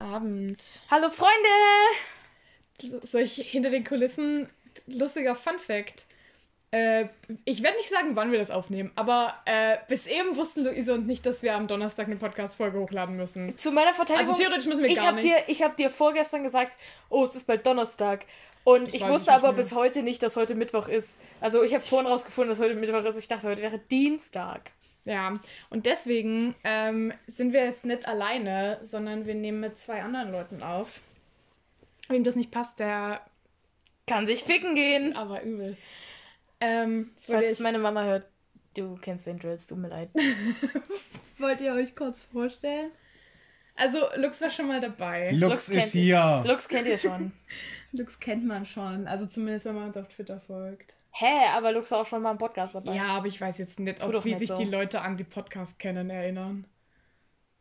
Abend. Hallo Freunde! Soll ich hinter den Kulissen lustiger Fun Fact? Äh, ich werde nicht sagen, wann wir das aufnehmen, aber äh, bis eben wussten Luise und nicht, dass wir am Donnerstag eine Podcast-Folge hochladen müssen. Zu meiner Verteidigung. Also theoretisch müssen wir ich gar hab nichts. dir, Ich habe dir vorgestern gesagt, oh, es ist bald Donnerstag. Und Ich ich, wusste aber mehr. bis heute nicht, dass heute Mittwoch ist. Also ich habe vorhin rausgefunden, dass heute Mittwoch ist. Ich dachte, heute wäre Dienstag. Ja, und deswegen ähm, sind wir jetzt nicht alleine, sondern wir nehmen mit zwei anderen Leuten auf. Wem das nicht passt, der Kann sich ficken gehen. aber übel. Ähm, Falls es meine Mama hört, du kennst den Drills, tut mir leid. wollt ihr euch kurz vorstellen? Also, Lux war schon mal dabei. Lux Lux kennt ist hier. Lux kennt ihr schon. Lux kennt man schon, also zumindest, wenn man uns auf Twitter folgt. Hä, aber Lux war auch schon mal im Podcast dabei. Ja, aber ich weiß jetzt nicht, ob, doch wie nicht sich so. die Leute an die Podcast kennen erinnern.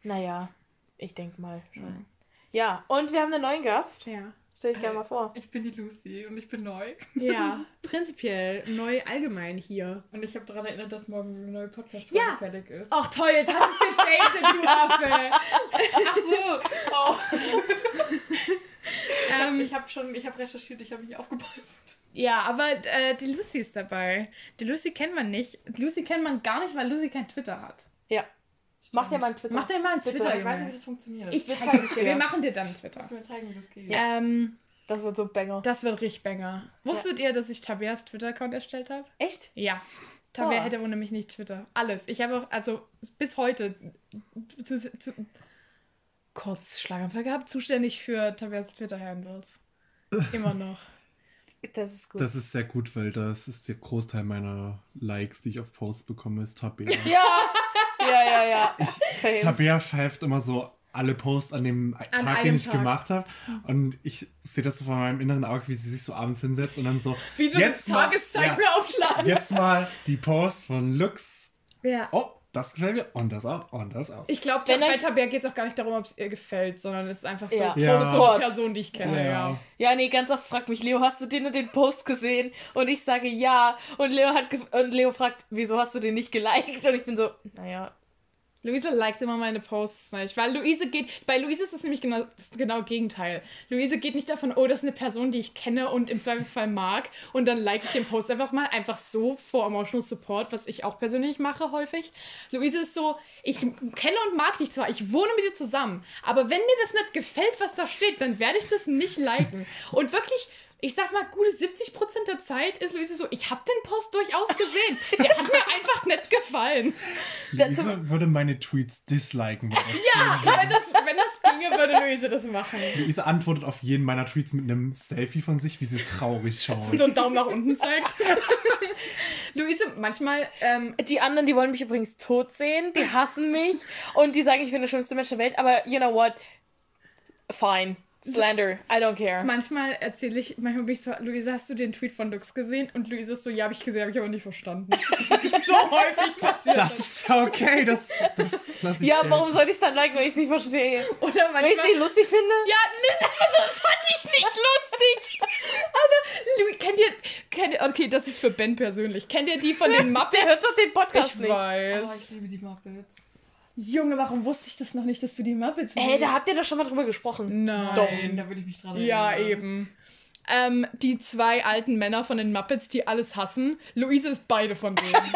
Naja, ich denke mal schon. Hm. Ja, und wir haben einen neuen Gast. Ja. Stell dich gerne mal vor. Ich bin die Lucy und ich bin neu. Ja, prinzipiell neu allgemein hier. Und ich habe daran erinnert, dass morgen eine neue podcast Ja. fertig ist. Ach toll, jetzt hast du es gedatet, du Affe. Ach so. Oh. ähm, Ich habe schon, ich habe recherchiert, ich habe nicht aufgepasst. Ja, aber äh, die Lucy ist dabei. Die Lucy kennt man nicht. Die Lucy kennt man gar nicht, weil Lucy kein Twitter hat. Ja. Mach dir mal einen Twitter. Mach dir mal einen Twitter, Twitter, ich weiß nicht, wie das funktioniert. Ich Wir zeige es dir. Wir machen dir dann einen Twitter. Du mir zeigen, wie das geht? Ja. Ähm, Das wird so Banger. das wird richtig banger. Wusstet ihr, dass ich Tabeas Twitter-Account erstellt habe? Echt? Ja. Tabea Oh. hätte ohne mich nicht Twitter. Alles. Ich habe auch, also bis heute zu, zu, kurz Schlaganfall gehabt, zuständig für Tabeas Twitter-Handles. Immer noch. Das ist gut. Das ist sehr gut, weil das ist der Großteil meiner Likes, die ich auf Posts bekomme, ist Tabea. ja, ja, ja, ja. Same. Tabea pfeift immer so alle Posts an dem Tag, einem den ich Tag. gemacht habe. Und ich sehe das so vor meinem inneren Auge, wie sie sich so abends hinsetzt und dann so. Wie so jetzt eine mal- Tageszeit ja, mir aufschlagen. Jetzt mal die Posts von Lux. Ja. Oh, das gefällt mir. Und das auch. Und das auch. Ich glaube, Wenn bei Tabea geht es auch gar nicht darum, ob es ihr gefällt, sondern es ist einfach so Ja. Post Ja. Support. einer Person, die ich kenne. Ja. Ja, nee, ganz oft fragt mich Leo, hast du den und den Post gesehen? Und ich sage ja. Und Leo hat und Leo fragt, wieso hast du den nicht geliked? Und ich bin so, naja. Luise liked immer meine Posts nicht, weil Luise geht, bei Luise ist es nämlich genau das genau Gegenteil. Luise geht nicht davon, oh, das ist eine Person, die ich kenne und im Zweifelsfall mag und dann like ich den Post einfach mal einfach so vor Emotional Support, was ich auch persönlich mache häufig. Luise ist so, ich kenne und mag dich zwar, ich wohne mit dir zusammen, aber wenn mir das nicht gefällt, was da steht, dann werde ich das nicht liken. Und wirklich ich sag mal, gute 70% der Zeit ist Luise so, ich habe den Post durchaus gesehen. Der hat mir einfach nicht gefallen. Luise würde meine Tweets disliken. Ja, wenn das, wenn das ginge, würde Luise das machen. Luise antwortet auf jeden meiner Tweets mit einem Selfie von sich, wie sie traurig schaut. So einen Daumen nach unten zeigt. Luise, manchmal, ähm, Die anderen, die wollen mich übrigens tot sehen, die hassen mich und die sagen, ich bin der schlimmste Mensch der Welt, aber you know what? Fine. Slander. I don't care. manchmal erzähle ich, manchmal bin ich so, Luise, hast du den Tweet von Lux gesehen? Und Luise ist so, ja, habe ich gesehen, habe ich aber nicht verstanden. so häufig passiert Das das. ist ja okay, das, das lasse ich Ja, gelten. warum soll ich es dann liken, wenn ich es nicht verstehe? Oder Wenn ich es nicht manchmal... lustig finde? Ja, diese Person fand ich nicht lustig. Alter, Lu, kennt ihr, kennt ihr, okay, das ist für Ben persönlich. Kennt ihr die von den Der Muppets? hört doch den Podcast Ich nicht. Oh, weiß. ich liebe die Muppets. Junge, warum wusste ich das noch nicht, dass du die Muppets Hey, liebst? da habt ihr doch schon mal drüber gesprochen. Nein. Doch. Da würde ich mich dran Ja, erinnern. eben. Ähm, die zwei alten Männer von den Muppets, die alles hassen. Luise ist beide von denen.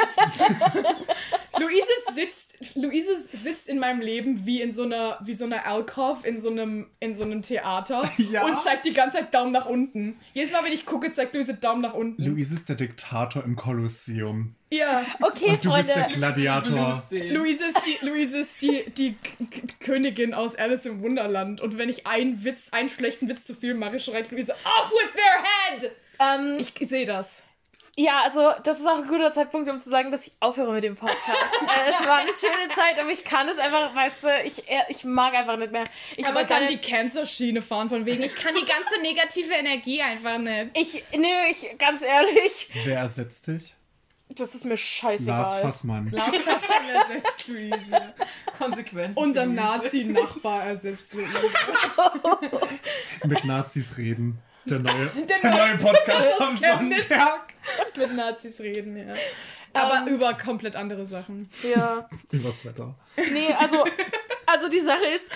Luise sitzt, Luise sitzt in meinem Leben wie in so einer, wie so einer Alcove in so einem, in so einem Theater Ja. und zeigt die ganze Zeit Daumen nach unten. Jedes Mal, wenn ich gucke, zeigt Luise Daumen nach unten. Luise ist der Diktator im Kolosseum. ja. Okay, Und du bist der Freunde. Gladiator. Luise ist die, Luise ist die, die K Königin aus Alice im Wunderland. Und wenn ich einen Witz, einen schlechten Witz zu viel mache, schreit Luise, off with their head! Ähm, Ich sehe das. Ja, also das ist auch ein guter Zeitpunkt, um zu sagen, dass ich aufhöre mit dem Podcast. äh, es war eine schöne Zeit, aber ich kann es einfach, weißt du, ich, äh, ich mag einfach nicht mehr. Ich Aber dann keine- die Cancer-Schiene fahren von wegen, ich kann die ganze negative Energie einfach nicht. Ich, nö, ich, ganz ehrlich, Wer ersetzt dich? das ist mir Lars scheißegal. Fassmann. Lars Fassmann ersetzt Luise. Konsequenzen. Unser. Nazi-Nachbar ersetzt Luise. Mit Nazis reden. Der neue, der neue- neue Podcast am. Sonntag. Mit Nazis reden, ja. Aber Ähm. über komplett andere Sachen. Ja. Übers Wetter. Nee, also, also die Sache ist,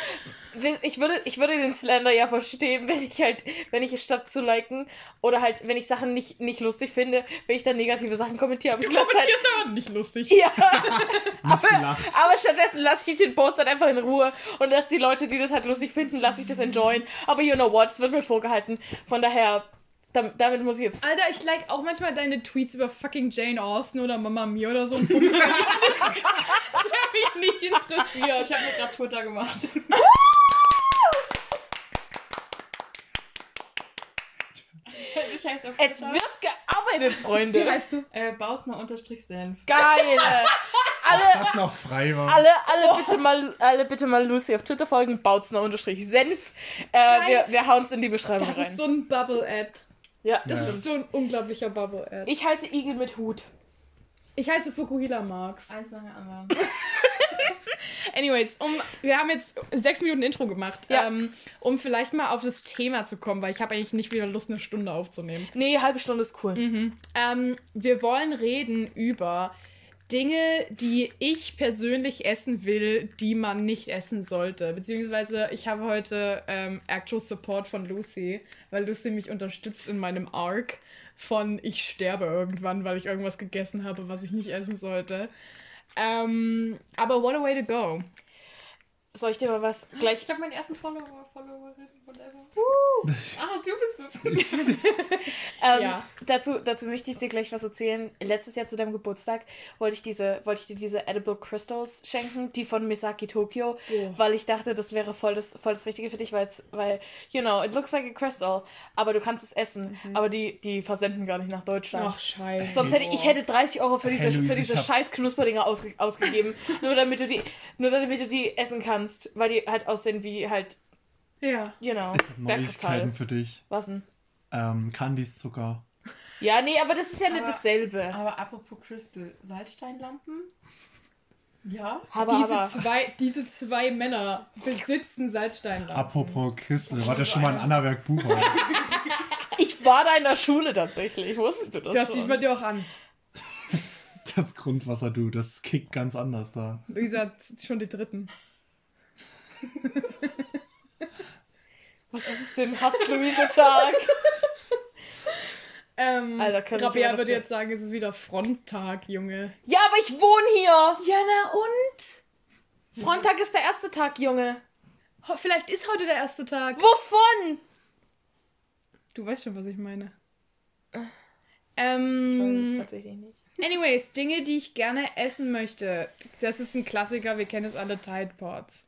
ich würde, ich würde den Slender ja verstehen, wenn ich halt, wenn ich statt zu liken oder halt, wenn ich Sachen nicht, nicht lustig finde, wenn ich dann negative Sachen kommentiere. Aber ich lasse halt, Kommentierst aber nicht lustig. ja, Nicht gelacht. aber stattdessen lasse ich den Post dann einfach in Ruhe und lasse die Leute, die das halt lustig finden, lasse ich das enjoyen. Aber you know what, es wird mir vorgehalten. Von daher, damit muss ich jetzt. Alter, ich like auch manchmal deine Tweets über fucking Jane Austen oder Mama Mia oder so ein Bums, der mich nicht, der mich nicht interessiert. Ich habe mir gerade Twitter gemacht. Auf Es Twitter. wird gearbeitet, Freunde. Wie heißt du? Äh, Bausner-Senf. Geil. Alle, Das noch frei war. alle, alle, bitte mal, alle bitte mal Lucy auf Twitter folgen, Bautzner-Senf. Äh, wir, wir hauen es in die Beschreibung Das rein. ist so ein Bubble-Ad. Ja, Das Ja. ist so ein unglaublicher Bubble-Ad. Ich heiße Igel mit Hut. Ich heiße Fukuhila Marx. Eins nach dem anderen. Anyways, um, wir haben jetzt sechs Minuten Intro gemacht, Ja. ähm, um vielleicht mal auf das Thema zu kommen, weil ich habe eigentlich nicht wieder Lust, eine Stunde aufzunehmen. Nee, halbe Stunde ist cool. Ähm, wir wollen reden über Dinge, die ich persönlich essen will, die man nicht essen sollte. Beziehungsweise ich habe heute ähm, Actual Support von Lucy, weil Lucy mich unterstützt in meinem Arc von ich sterbe irgendwann, weil ich irgendwas gegessen habe, was ich nicht essen sollte. Ähm, aber what a way to go. Soll ich dir mal was gleich. Ich habe meinen ersten Follower, Followerin, whatever. Ah, du bist es. Ähm, Ja. dazu, dazu möchte ich dir gleich was erzählen. Letztes Jahr zu deinem Geburtstag wollte ich, diese, wollte ich dir diese Edible Crystals schenken, die von Misaki Tokyo, Boah. weil ich dachte, das wäre voll das, voll das Richtige für dich, weil's, weil, you know, it looks like a crystal, aber du kannst es essen. Aber die, die versenden gar nicht nach Deutschland. Ach, scheiße. Sonst hätte ich hätte 30 Euro für diese, Hey, Luis, für diese scheiß Knusperdinger ausge, ausgegeben, nur damit du die nur damit du die essen kannst, weil die halt aussehen wie halt, Ja. you know, Neuigkeiten für dich. Was denn? Ähm, Candies Zucker. Ja, nee, aber das ist ja nicht Aber- dasselbe. Aber apropos Crystal, Salzsteinlampen? Ja? Aber, diese, aber Zwei, diese zwei Männer besitzen Salzsteinlampen. Apropos Crystal, war das schon mal ein Annaberg Buchholz? ich war da in der Schule tatsächlich. Wusstest du das? Das schon? sieht man dir auch an. Das Grundwasser, du, das kickt ganz anders da. Luisa hat schon die dritten. Was ist es denn? Hass-Luise-Tag. Ähm, Alter, kann ich Rabea würde jetzt sagen, es ist wieder Fronttag, Junge. ja, aber ich wohne hier. Ja, na und? Freitag ist der erste Tag, Junge. Vielleicht ist heute der erste Tag. Wovon? Du weißt schon, was ich meine. Ich weiß es Ähm, tatsächlich nicht. anyways, Dinge, die ich gerne essen möchte. Das ist ein Klassiker, wir kennen es alle, Tide Pods.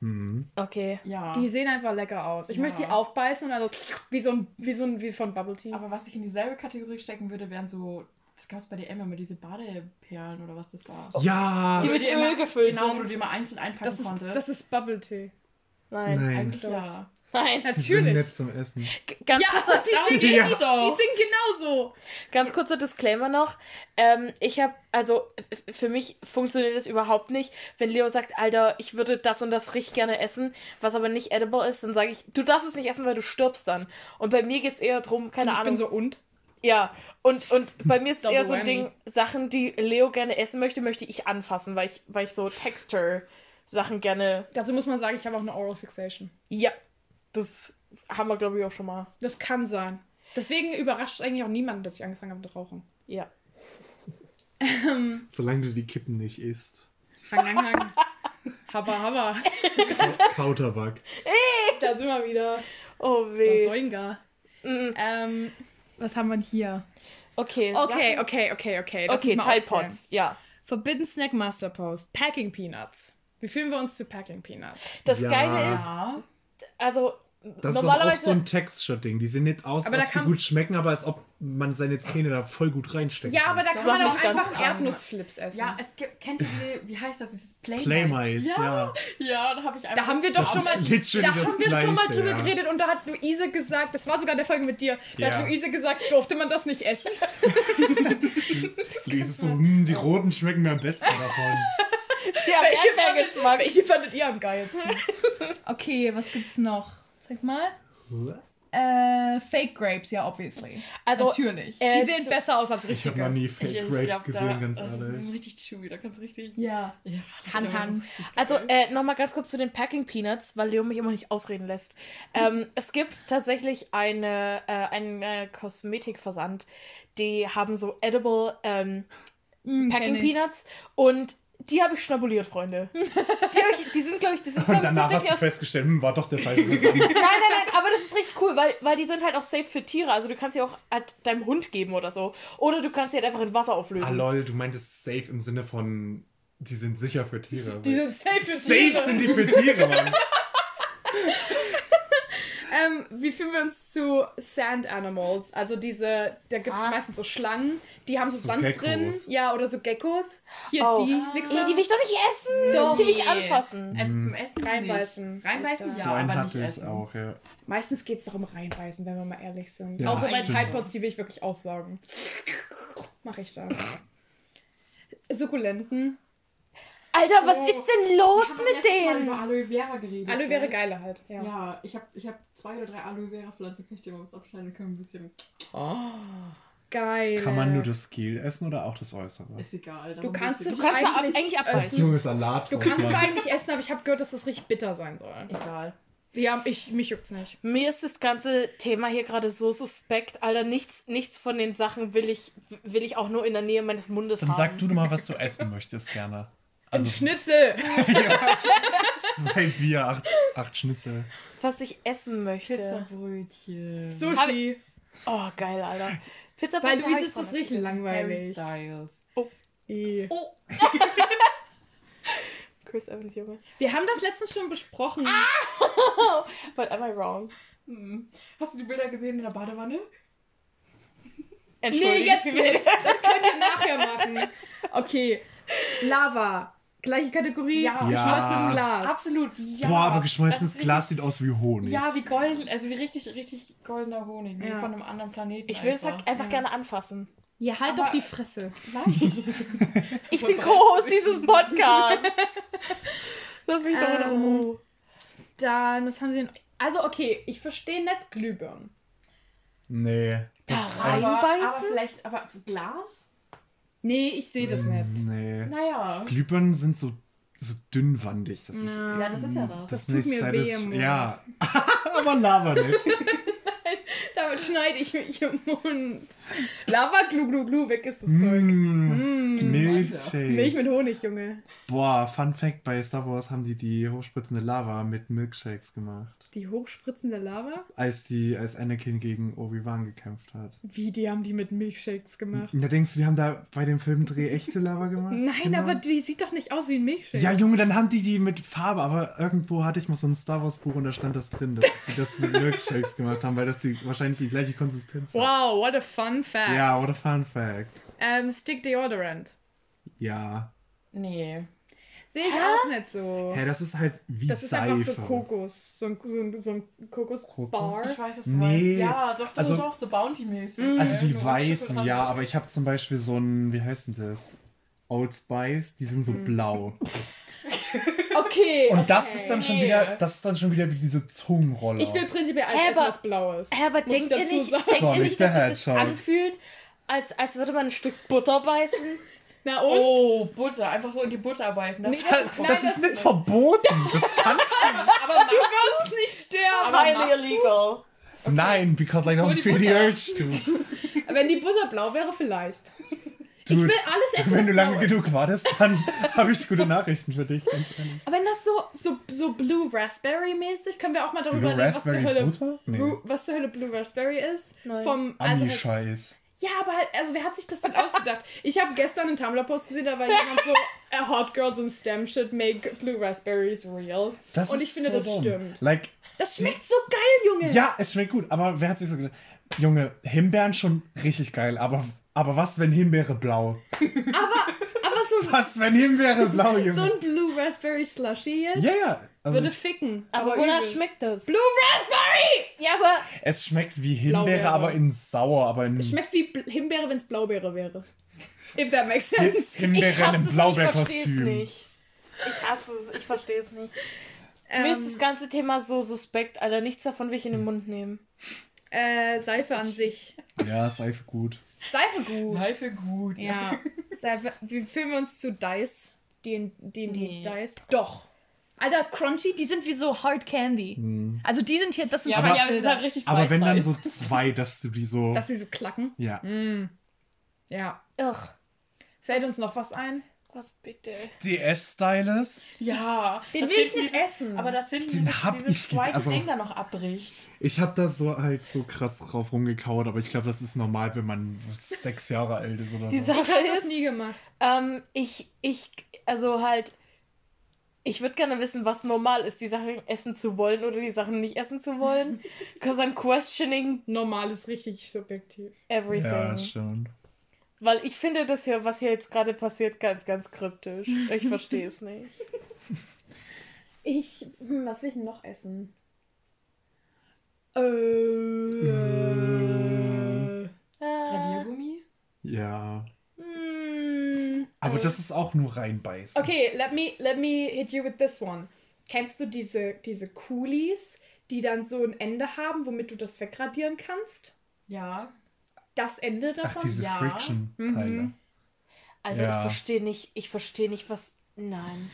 Mhm. Okay. Ja. Die sehen einfach lecker aus. Ich Ja. möchte die aufbeißen und also wie so ein, wie so ein, wie von Bubble Tea. Aber was ich in dieselbe Kategorie stecken würde, wären so, das gab es bei DM immer, diese Badeperlen oder was das war. Ja! Die Wo mit Öl immer- gefüllt Genau, wo sind. du dir mal einzeln einpacken das ist, konntest. das ist Bubble Tea. Nein. Nein. Eigentlich ja. Nein. Die sind nett Natürlich. zum Essen. G- Ganz, Ja, kurzer, die sind, Ja. die, die sind genauso. ganz kurzer Disclaimer noch. Ähm, ich habe, also für mich funktioniert das überhaupt nicht, wenn Leo sagt, Alter, ich würde das und das richtig gerne essen, was aber nicht edible ist, dann sage ich, du darfst es nicht essen, weil du stirbst dann. Und bei mir geht es eher darum, keine Und ich Ahnung. bin so und? Ja, und, und bei mir ist es eher so ein. Ding, Sachen, die Leo gerne essen möchte, möchte ich anfassen, weil ich, weil ich so Texture-Sachen gerne. Dazu muss man sagen, ich habe auch eine Oral Fixation. Ja, das haben wir, glaube ich, auch schon mal. Das kann sein. Deswegen überrascht es eigentlich auch niemanden, dass ich angefangen habe mit Rauchen. Ja. Solange du die Kippen nicht isst. Hang, hang, hang. Habba, habba. Kautabak. Da sind wir wieder. Oh Was weh. Soinga. Mhm. Ähm, was haben wir hier? Okay. Okay, Sachen- okay, okay, okay. Lass Okay. Pods, ja. Forbidden Snack Master Post. Packing Peanuts. Wie fühlen wir uns zu Packing Peanuts? Das Ja. Geile ist, also Das ist aber auch so ein Texture-Ding. Die sehen nicht aus, Aber als ob sie gut schmecken, aber als ob man seine Zähne da voll gut reinsteckt. Ja, aber da Das kann man auch einfach. Erdnussflips essen. Ja, es gibt, kennt ihr, die- wie heißt das, dieses Play Playmais, ja. Ja, da habe ich einfach. Da haben wir doch Das schon ist mal, da haben wir schon mal drüber ja. geredet und da hat Luise gesagt, das war sogar der Folge mit dir, da Ja. hat Luise gesagt, durfte man das nicht essen? Luis ist so, hm, die roten schmecken mir am besten davon. die haben Welche fandet, welche fandet ihr am geilsten? Okay, was gibt's noch? Sag mal. Äh, Fake Grapes, ja, obviously. Also, Natürlich. äh, die sehen zu- besser aus als Ich habe noch nie Fake ich Grapes glaub, gesehen, da, ganz das ehrlich. ist richtig chewy, da kannst du richtig. ja. Ja, Han, das richtig Also, äh, nochmal ganz kurz zu den Packing Peanuts, weil Leo mich immer nicht ausreden lässt. Ähm, es gibt tatsächlich eine, äh, einen äh, Kosmetikversand, die haben so edible ähm, Mm, Packing. Peanuts und die habe ich schnabuliert, Freunde. Die, ich, die sind, glaube ich, die sind, Und glaub ich, danach hast du festgestellt, hm, war doch der falsche. Nein, nein, nein, aber das ist richtig cool, weil, weil die sind halt auch safe für Tiere. Also du kannst sie auch halt deinem Hund geben oder so. Oder du kannst sie halt einfach in Wasser auflösen. ah lol, du meintest safe im Sinne von, die sind sicher für Tiere. Die sind safe für Tiere. safe sind die für Tiere, Mann. Ähm, wie fühlen wir uns zu Sand Animals? Also diese, da gibt es Ah. meistens so Schlangen, die haben so, So Sand Geckos. drin. Ja, oder so Geckos. Hier, Oh. die Nee, Wichser. die will ich doch nicht essen. Doch. Die will ich anfassen. Also zum Essen Reinbeißen. Nicht. Reinbeißen ja, so aber nicht essen. auch, ja. Meistens geht es doch um Reinbeißen, wenn wir mal ehrlich sind. Ja, Außer bei stimmt. Tide Pods, die will ich wirklich aussaugen. Mach ich da. Sukkulenten. Alter, was Oh. ist denn los mit denen? über Aloe Vera geredet. Aloe Vera gell? geile halt. Ja. Ja, ich habe ich hab zwei oder drei Aloe Vera Pflanzen. Kann ich dir mal was abschneiden? Können ein bisschen. Geil. Kann man nur das Gel essen oder auch das Äußere? Ist egal. Du kannst es Du kannst eigentlich, eigentlich abbeißen. essen. Junge Salat. Du kannst es eigentlich essen, aber ich habe gehört, dass das richtig bitter sein soll. Egal. Ja, ich, mich juckt's nicht. Mir ist das ganze Thema hier gerade so suspekt. Alter, nichts, nichts von den Sachen will ich, will ich auch nur in der Nähe meines Mundes Dann haben. sag du doch mal, was du essen möchtest gerne. Ein Also Schnitzel. zwei Bier, acht, acht Schnitzel. was ich essen möchte. Pizzabrötchen. Sushi. Oh, geil, Alter. Pizza Weil Brötchen hab Luis ist das richtig Harry langweilig. Styles. Eh. Chris Evans, Junge. Wir haben das letztens schon besprochen. But am I wrong? Hm. Hast du die Bilder gesehen in der Badewanne? Nee, jetzt nicht. Das könnt ihr nachher machen. Okay. Lava. Gleiche Kategorie. Ja. Geschmolzenes Glas. Absolut. Ja. Boah, aber geschmolzenes Glas sieht aus wie Honig. Ja, wie golden, also wie richtig, richtig goldener Honig. Wie Ja. von einem anderen Planeten. Ich will es halt einfach Ja. gerne anfassen. Ja, halt Aber- doch die Fresse. Nein. Ich bin Co-Host dieses Podcasts. Lass mich doch in Ähm, Ruhe. Dann, was haben sie denn? Also, okay, ich verstehe nicht Glühbirnen. Nee. Da Das, rein- aber, aber Reinbeißen? vielleicht, aber Glas? Nee, ich sehe das nicht. Nee. Naja. Glühbirnen sind so, so dünnwandig. Das ist. Ja. Ja, das ist ja das. Das ist tut nicht mir weh Mund. Ja. aber Lava nicht. Damit schneide ich mich im Mund. Lava, glu, glu, glu, weg ist das Zeug. Mm. Mm. Milchshake. Milch mit Honig, Junge. Boah, Fun Fact: Bei Star Wars haben die die hochspritzende Lava mit Milkshakes gemacht. Die hochspritzende Lava? Als, die, als Anakin gegen Obi-Wan gekämpft hat. Wie, die haben die mit Milchshakes gemacht? Da denkst du, die haben da bei dem Filmdreh echte Lava gemacht? Nein, Genau. aber die sieht doch nicht aus wie ein Milchshake. Ja, Junge, dann haben die die mit Farbe, aber irgendwo hatte ich mal so ein Star Wars Buch und da stand das drin, dass sie das mit Milkshakes gemacht haben, weil das die wahrscheinlich die gleiche Konsistenz hat. Wow, what a fun fact. Ja, what a fun fact. Ähm, Stick Deodorant. Ja. Nee. Sehe ich auch nicht so. Hä, das ist halt wie Das ist Seife. einfach so Kokos. So ein, so ein, so ein Kokosbar. Ich weiß, was du Nee. Ja, doch, das Also- ist auch so Bounty-mäßig. Also Ja, die weißen, ja, aber ich habe zum Beispiel so ein, wie heißt denn das? Old Spice, die sind so Mhm. blau. Okay. Und okay. das ist dann schon wieder, das ist dann schon wieder wie diese Zungenrolle. Ich will prinzipiell alles essen, was blau ist. Hä, aber denkt ihr nicht, denkt ihr nicht nicht der dass sich das Headshot. anfühlt, als, als würde man ein Stück Butter beißen? Na und? Oh, Butter. Einfach so in die Butter beißen. Das Nee, ist das- super. nein, das ist das- nicht verboten. Das kannst aber Du wirst nicht sterben. Highly illegal. du. Nein, because I don't die feel the urge to. Wenn die Butter blau wäre, vielleicht. Ich Dude, will alles essen, Wenn du lange blau ist. genug wartest, dann habe ich gute Nachrichten für dich, ganz ehrlich. Aber wenn das so, so, so Blue Raspberry mäßig, können wir auch mal darüber reden, was zur Hölle? Nee. Was zur Hölle Blue Raspberry ist. Nein. Vom, also halt, Ami-Scheiß. ja, aber halt, also wer hat sich das denn ausgedacht? Ich habe gestern einen Tumblr-Post gesehen, da war jemand so, "Uh, Hot Girls in STEM should make Blue Raspberries real. Das Und ist ich finde, so das dumm. stimmt. Like, Das schmeckt so geil, Junge. ja, es schmeckt gut, aber wer hat sich so gedacht? Junge, Himbeeren schon richtig geil, aber, aber was, wenn Himbeere blau? Aber so, Was, wenn Himbeere blau, Junge? so ein Blue Raspberry Slushy jetzt ja, ja. Also würde ich, ficken. Aber, wonach übel. schmeckt das? Blue Raspberry! Ja, aber es schmeckt wie Himbeere, Blaubeere. aber in sauer, aber in Schmeckt wie Himbeere, wenn es Blaubeere wäre. If that makes sense. ich Himbeere in hasse einem es und ich verstehe es Blaubeerkostüm. nicht. Ich hasse es, ich verstehe es nicht. Mir ist Ähm, das ganze Thema so suspekt, Alter. Nichts davon will ich in den Mund nehmen. äh, Seife an sich. Ja, Seife gut. Seife gut. Seife gut. Ja. Seife. Wie fühlen wir uns zu Dice? Die, die, die Nee. Dice? Doch. Alter, Crunchy, die sind wie so Hard Candy. Hm. Also die sind hier, das sind Ja, aber ja, das ist halt richtig Aber wenn dann so zwei, dass du die so. Dass sie so klacken. ja. Mm. Ja. Ugh. Fällt uns noch was ein? Was bitte? DS-Stylus. Ja. Den das will ich nicht essen. Aber das hinten Den dieses, hab dieses ich zweite also- Ding da noch abbricht. Ich habe da so halt so krass drauf rumgekaut, aber ich glaube, das ist normal, wenn man sechs Jahre alt ist oder Die so. Sache ich hab das ist, nie gemacht. ähm, ich, ich, also halt, ich würde gerne wissen, was normal ist, die Sachen essen zu wollen oder die Sachen nicht essen zu wollen. Because I'm questioning Normal ist richtig subjektiv. everything. Ja, stimmt. Weil ich finde das hier, was hier jetzt gerade passiert, ganz, ganz kryptisch. Ich verstehe es nicht. Ich, hm, was will ich denn noch essen? Äh. Äh, Radiergummi? Ja. hm, Aber äh, das ist auch nur reinbeißen. Okay, let me, let me hit you with this one. Kennst du diese, diese Coolies, die dann so ein Ende haben, womit du das wegradieren kannst? Ja. Das Ende Ach, davon? diese Ja. Friction-Teile. Mhm. Alter, Ja. ich verstehe nicht, ich verstehe nicht, was. Nein.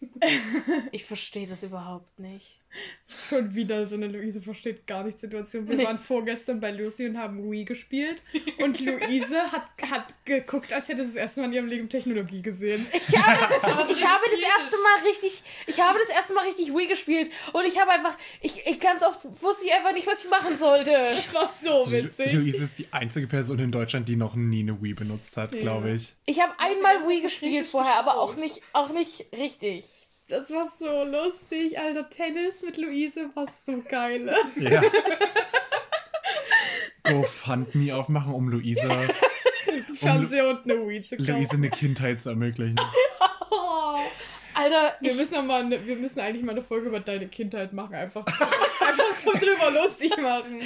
ich verstehe das überhaupt nicht. Schon wieder so eine Luise versteht gar nicht Situation. Wir Nee. waren vorgestern bei Lucy und haben Wii gespielt. Und Luise hat, hat geguckt, als hätte sie das erste Mal in ihrem Leben Technologie gesehen. Ich habe, ich habe das erste Mal richtig, ich habe das erste Mal richtig Wii gespielt und ich habe einfach, ich, ich ganz oft wusste ich einfach nicht, was ich machen sollte. Das war so Lu- witzig. Luise ist die einzige Person in Deutschland, die noch nie eine Wii benutzt hat, Ja. glaube ich. Ich habe die einmal Wii gespielt vorher, aber auch nicht, auch nicht richtig. Das war so lustig, Alter. Tennis mit Luise war so geil. Ja. GoFundMe aufmachen, um Luise, Fernseher und eine Wii zu kaufen. Luise eine Kindheit zu ermöglichen. Oh. Alter, Wir müssen, noch mal wir müssen eigentlich mal eine Folge über deine Kindheit machen. Einfach, einfach zum drüber lustig machen.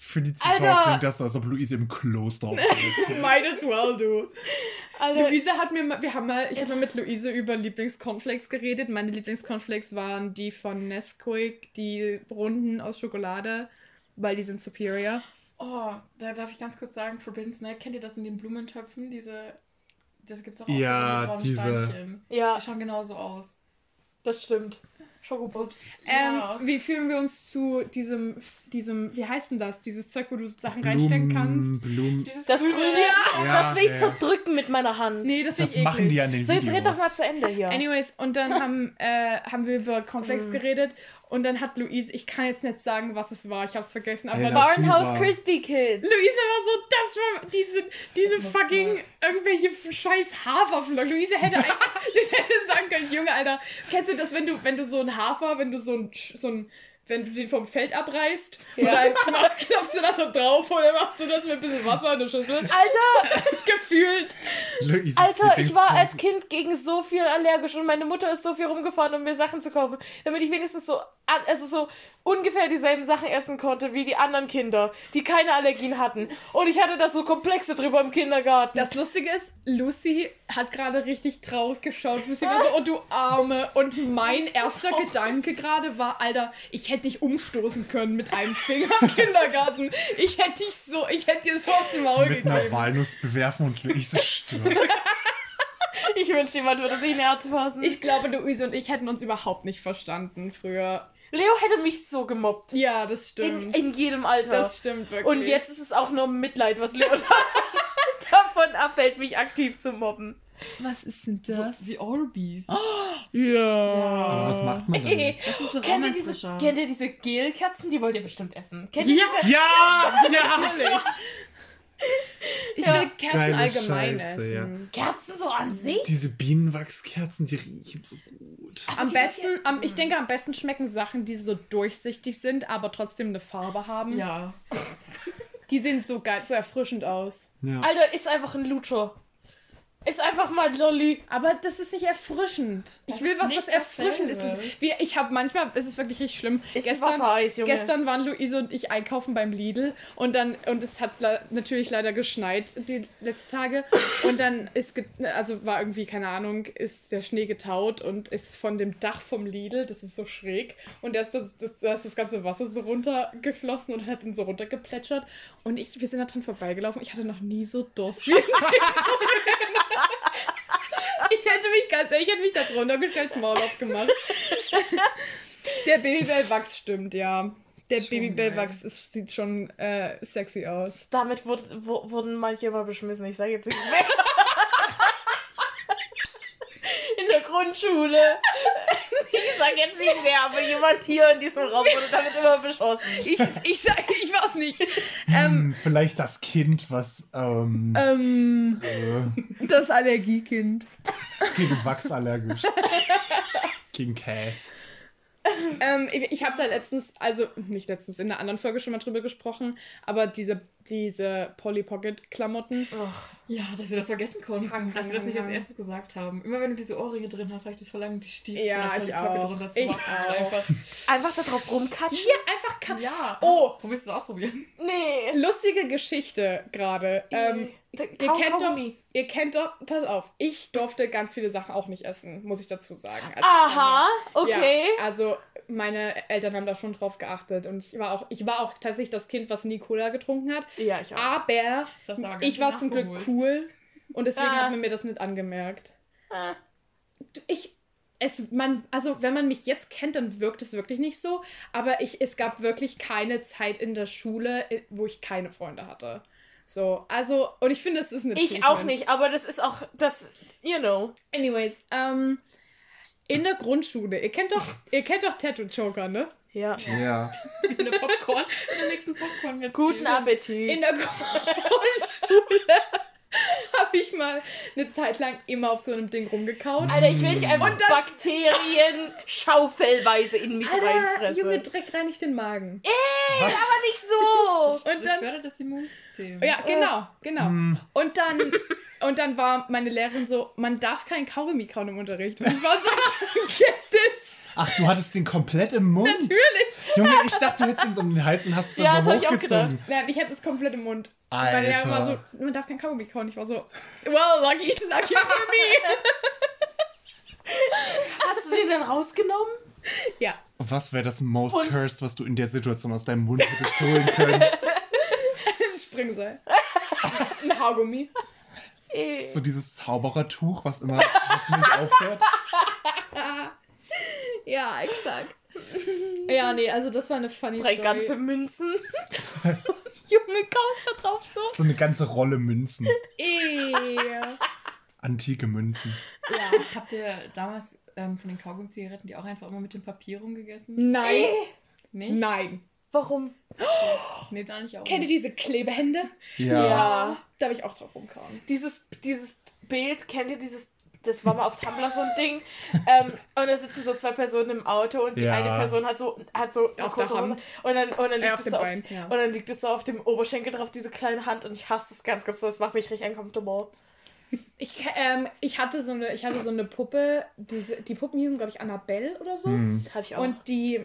Für die Zuschauer Alter. klingt das so, als ob Luise im Kloster. Might as well, du. Alter, Luise hat mir mal, wir haben mal, ich habe mal mit Luise über Lieblingscornflakes geredet. Meine Lieblingscornflakes waren die von Nesquik, die runden aus Schokolade, weil die sind superior. Oh, da darf ich ganz kurz sagen, Forbidden Snack, kennt ihr das in den Blumentöpfen? Diese, das gibt's auch Ja, so braunen diese- Steinchen. ja, Die schauen genauso aus. Das stimmt. Schokopups. Ähm, Ja. Wie fühlen wir uns zu diesem, diesem, wie heißt denn das? Dieses Zeug, wo du Sachen reinstecken kannst? Blumen. Dieses Das Grüne. Grüne, Ja, das will ich ja. zerdrücken mit meiner Hand. Nee, das Das ich machen eklig. die an den So, jetzt Videos. red doch mal zu Ende hier. Anyways, und dann haben, äh, haben wir über Cornflakes Mhm. geredet und dann hat Luise, ich kann jetzt nicht sagen, was es war, ich hab's vergessen, aber Ey, Luise Barnhouse. Crispy Kids. war so, das war diese, diese fucking, mal- irgendwelche scheiß Haferflocken. Luise hätte einfach, hätte sagen können, Junge, Alter, kennst du das, wenn du, wenn du so ein Hafer, wenn du so ein, so ein wenn du den vom Feld abreißt Ja. und dann knapp- klappst du da so drauf oder machst du das mit ein bisschen Wasser in der Schüssel? Alter, Gefühlt. Luises Alter, ich war als Kind gegen so viel allergisch und meine Mutter ist so viel rumgefahren, um mir Sachen zu kaufen, damit ich wenigstens so, also so ungefähr dieselben Sachen essen konnte wie die anderen Kinder, die keine Allergien hatten. Und ich hatte da so Komplexe drüber im Kindergarten. Das Lustige ist, Lucy hat gerade richtig traurig geschaut. Lucy war so, oh du Arme. Und mein erster Gedanke gerade war, Alter, ich hätte dich umstoßen können mit einem Finger im Kindergarten. Ich hätte dich so, ich hätte dir so aufs Maul mit einer gegeben. Walnuss bewerfen und Luise stirbt. ich wünschte, jemand würde sich ein Herz fassen. Ich glaube, Luise und ich hätten uns überhaupt nicht verstanden früher. Leo hätte mich so gemobbt. Ja, das In, stimmt. in jedem Alter. das stimmt wirklich. und jetzt ist es auch nur Mitleid, was Leo davon abhält, mich aktiv zu mobben. Was ist denn So, wie Orbeez. Ja. Aber was macht man damit? Das ist so kennt, ihr diese, kennt ihr diese Gelkerzen? Die wollt ihr bestimmt essen. Kennt ihr Ja. diese? Ja! Ja! Ehrlich. Ich Ja. will Kerzen Geile allgemein Scheiße, ja. essen. Kerzen so an sich? Diese Bienenwachskerzen, die riechen so gut. Am die besten, am, ich denke, am besten schmecken Sachen, die so durchsichtig sind, aber trotzdem eine Farbe haben. Ja. Die sehen so geil, so erfrischend aus. Ja. Alter, ist einfach ein Lutscher. Ist einfach mal Lolli. Aber das ist nicht erfrischend. Ich Das will ist was, was erfrischend ist. Wie, ich habe manchmal, es ist wirklich richtig schlimm. Ist gestern, Wassereis, Junge. gestern waren Luise und ich einkaufen beim Lidl und dann und es hat natürlich leider geschneit die letzten Tage und dann ist also war irgendwie keine Ahnung ist der Schnee getaut und ist von dem Dach vom Lidl das ist so schräg und da ist das, das, da ist das ganze Wasser so runtergeflossen und hat dann so runtergeplätschert und ich wir sind da dran vorbeigelaufen ich hatte noch nie so Durst wie Ich hätte mich ganz ehrlich, ich hätte mich da drunter gestellt, das Maul aufgemacht. Der Babybellwachs stimmt, ja. Der Babybellwachs sieht schon äh, sexy aus. Damit wurde, wo, wurden manche mal beschmissen. Ich sage jetzt nicht mehr. In der Grundschule. Ich sage jetzt nicht mehr, aber jemand hier in diesem Raum wurde damit immer beschossen. Ich, ich sag, ich weiß nicht. Ähm, Hm, vielleicht das Kind, was ähm, ähm, äh, das Allergiekind. Gegen Wachs allergisch. gegen Käse. Ähm, ich ich habe da letztens, also nicht letztens, in einer anderen Folge schon mal drüber gesprochen, aber diese, diese Polly Pocket Klamotten. Ja, dass sie das vergessen konnten. Hang, dass sie das nicht als erstes gesagt haben. Immer wenn du diese Ohrringe drin hast, habe ich das verlangt, die Stiefel Ja, ich auch. drunter zu Ich machen. auch. Einfach. Einfach da drauf rumkatschen? Hier einfach kann. Ja. Oh. Probierst du es ausprobieren? Nee. Lustige Geschichte gerade. Ähm, ihr kennt doch, ihr kennt doch, pass auf, ich durfte ganz viele Sachen auch nicht essen, muss ich dazu sagen. als Aha, okay. Ja, also meine Eltern haben da schon drauf geachtet und ich war auch, ich war auch tatsächlich das Kind, was nie Cola getrunken hat. Ja, ich auch. Aber ich war zum Glück nachgeholt. Cool und deswegen Ah. hat man mir das nicht angemerkt. Ah. Ich, es, man, also wenn man mich jetzt kennt, dann wirkt es wirklich nicht so, aber ich, es gab wirklich keine Zeit in der Schule, wo ich keine Freunde hatte. So, also, und ich finde, es ist eine Ich auch nicht, aber das ist auch das, you know. Anyways, ähm, in der Grundschule, ihr kennt doch, ihr kennt doch Tattoo Joker, ne? Ja. Ja. Eine Popcorn. In der nächsten Popcorn. Guten Appetit. In der Grundschule habe ich mal eine Zeit lang immer auf so einem Ding rumgekaut. Alter, ich will nicht einfach Und dann- Bakterien schaufelweise in mich Alter, reinfressen. Junge, Dreck reinigt den Magen. Was? Aber nicht so. Und Das dann, fördert das Immunsystem. ja, genau, genau. Hm. Und dann, und dann war meine Lehrerin so, man darf kein Kaugummi kauen im Unterricht. Und ich war so, get this. Ach, du hattest den komplett im Mund? Natürlich. Junge, ich dachte, du hättest ihn so um den Hals und hast es Ja, dann so das hab ich auch hochgezogen. Nein, ich hatte es komplett im Mund. Meine Lehrerin war so, Alter. man darf kein Kaugummi kauen. Ich war so, well, lucky, lucky for me. Hast du den denn rausgenommen? ja. Was wäre das most Und- cursed, was du in der Situation aus deinem Mund hättest holen können? Springseil. Ein Haargummi. Eh. so dieses Zauberertuch, was immer was nicht aufhört. Ja, exakt. Ja, nee, also das war eine funny Drei Story. ganze Münzen. Junge, kaust da drauf so. So eine ganze Rolle Münzen. Ew. Antike Münzen. Ja. Habt ihr damals ähm, von den Kaugummi-Zigaretten die auch einfach immer mit dem Papier rumgegessen? Nein. Nicht? Nein. Warum? Nee, da nicht auch. Kennt ihr diese Klebehände? Ja. Da habe ich auch drauf rumkauen. Dieses, dieses Bild, kennt ihr dieses das war mal auf Tumblr so ein Ding. Ähm, und da sitzen so zwei Personen im Auto und die Ja. eine Person hat so, hat so eine Auf der Hose. Hand. Und dann, und, dann Äh, liegt auf es so auf, ja. und dann liegt es so auf dem Oberschenkel drauf, diese kleine Hand. Und ich hasse das ganz, ganz so. Das macht mich richtig uncomfortable. Ich, ähm, ich hatte so eine, ich hatte so eine Puppe, diese, die Puppen hießen, glaube ich, Annabelle oder so. Hm. Hatte ich auch. Und die,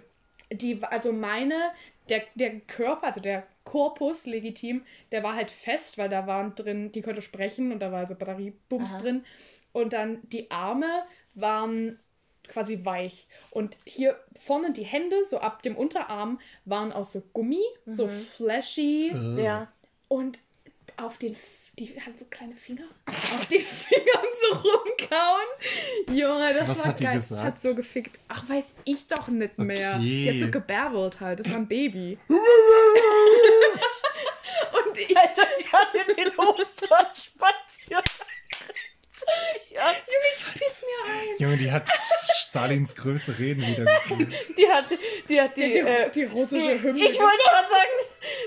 die, also meine, der, der Körper, also der Korpus legitim, der war halt fest, weil da waren drin, die konnte sprechen und da war also Batteriebums Aha. drin. Und dann die Arme waren quasi weich. Und hier vorne die Hände, so ab dem Unterarm, waren aus so Gummi, so flashy. Äh. ja. Und auf den, F- die hatten so kleine Finger. Auf den Fingern so rumkauen. Junge, das Was war hat die geil. Das hat so gefickt. Ach, weiß ich doch nicht mehr. Okay. Die hat so gebärbelt halt. Das war ein Baby. Und ich, Alter, die hat dir den Ostern spaziert. Die hat, ich piss mir ein. Junge, die hat Stalins größte Reden wieder die hat, die hat die, Die, die, äh, die russische die, Hymne. Ich wollte gerade sagen,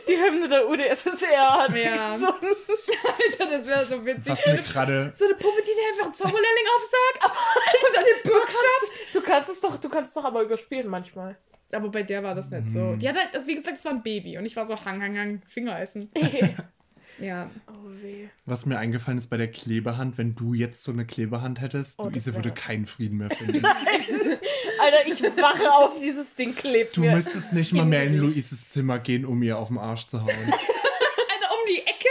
die Hymne der UdSSR hat sie Ja. gesungen. Alter, das wäre so witzig. Was so, mir eine, gerade. so eine Puppe, die dir einfach einen Zauberlehrling aufsagt. Und dann eine Du Bürgschaft. kannst, du kannst es doch, du kannst es doch aber überspielen manchmal. Aber bei der war das nicht so. Die hat halt, das, wie gesagt, das war ein Baby. Und ich war so, hang, hang, hang, Finger essen. Ja. Oh weh. Was mir eingefallen ist bei der Klebehand, wenn du jetzt so eine Klebehand hättest, Oh, Luise würde keinen Frieden mehr finden. Alter, ich wache auf, dieses Ding klebt Du mir. müsstest nicht mal mehr in. Luises Zimmer gehen, um ihr auf den Arsch zu hauen. Alter, um die Ecke?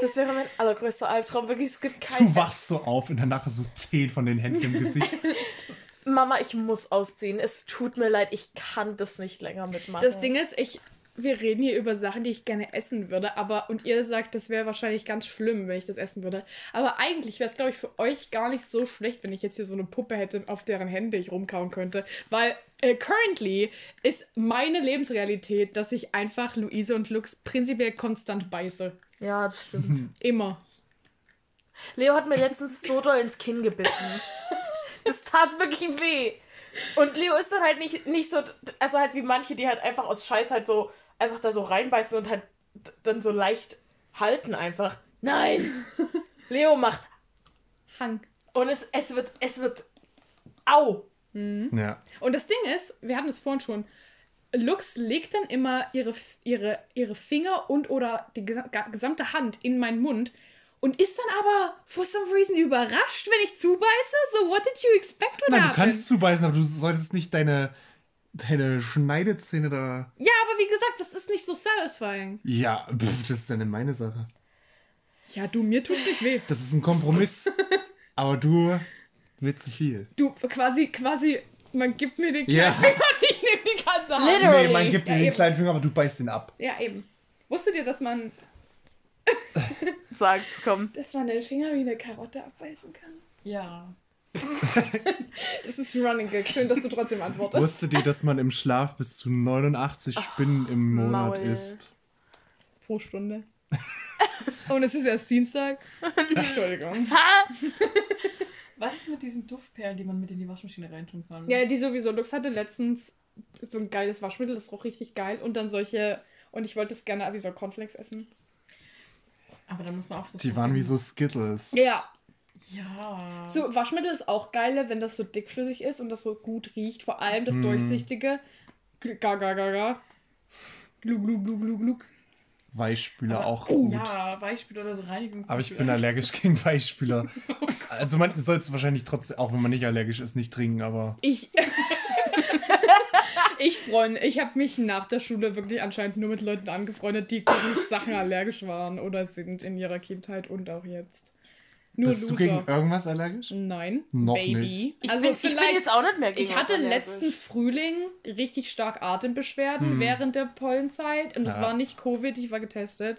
Das wäre mein allergrößter Albtraum. Wirklich, es gibt keinen. Du wachst so auf und danach so zehn von den Händen im Gesicht. Mama, ich muss ausziehen. Es tut mir leid, ich kann das nicht länger mitmachen. Das Ding ist, ich, wir reden hier über Sachen, die ich gerne essen würde, aber und ihr sagt, das wäre wahrscheinlich ganz schlimm, wenn ich das essen würde. Aber eigentlich wäre es, glaube ich, für euch gar nicht so schlecht, wenn ich jetzt hier so eine Puppe hätte, auf deren Hände ich rumkauen könnte. Weil äh, currently ist meine Lebensrealität, dass ich einfach Luise und Lux prinzipiell konstant beiße. Ja, das stimmt. Immer. Leo hat mir letztens so doll ins Kinn gebissen. Das tat wirklich weh. Und Leo ist dann halt nicht, nicht so, also halt wie manche, die halt einfach aus Scheiß halt so, einfach da so reinbeißen und halt dann so leicht halten einfach. Nein! Leo macht. Hang. Und es, es wird, es wird. Au! Ja. Und das Ding ist, wir hatten es vorhin schon, Lux legt dann immer ihre, ihre, ihre Finger und oder die gesamte Hand in meinen Mund und ist dann aber for some reason überrascht, wenn ich zubeiße. So, what did you expect would Nein, du kannst zubeißen, aber du solltest nicht deine, deine Schneidezähne da. Ja, aber wie gesagt, das ist nicht so satisfying. Ja, pff, das ist ja nicht meine Sache. Ja, du, mir tut's nicht weh. Das ist ein Kompromiss. aber du willst zu viel. Du, quasi, quasi, man gibt mir den Ja. kleinen Finger und ich nehme die ganze Hand. Literally. Nee, man gibt dir Ja, den eben. kleinen Finger, aber du beißt ihn ab. Ja, eben. Wusstet ihr, dass man, Sag's, komm. dass man den Finger wie eine Karotte abbeißen kann? Ja. Das ist ein Running Gag. Schön, dass du trotzdem antwortest. Wusstet ihr, dass man im Schlaf bis zu 89 Spinnen im Monat Maul. isst? Pro Stunde. Und es ist erst Dienstag. Entschuldigung. Was ist mit diesen Duftperlen, die man mit in die Waschmaschine reintun kann? Ja, die sowieso. Lux hatte letztens so ein geiles Waschmittel, das roch richtig geil. Und dann solche. Und ich wollte es gerne wie so Cornflakes essen. Aber dann muss man auch so. Die waren wie so Skittles. Ja. Ja. So, Waschmittel ist auch geile, wenn das so dickflüssig ist und das so gut riecht. Vor allem das durchsichtige. Ga, ga, ga, ga. Glug, glug, glug, glug, glug. Weichspüler Aber- auch gut. Ja, Weichspüler oder so Reinigungsmittel. Aber ich bin allergisch gegen Weichspüler. Oh Also man soll es wahrscheinlich trotzdem, auch wenn man nicht allergisch ist, nicht trinken, aber Ich. ich freue Ich habe mich nach der Schule wirklich anscheinend nur mit Leuten angefreundet, die gegen Sachen allergisch waren oder sind in ihrer Kindheit und auch jetzt. Nur bist Loser. du gegen irgendwas allergisch? Nein, Noch Baby. nicht. Ich, also bin, ich bin vielleicht. jetzt auch nicht mehr gegen Ich hatte letzten Frühling richtig stark Atembeschwerden während der Pollenzeit und das Hm. Ja. war nicht Covid, ich war getestet.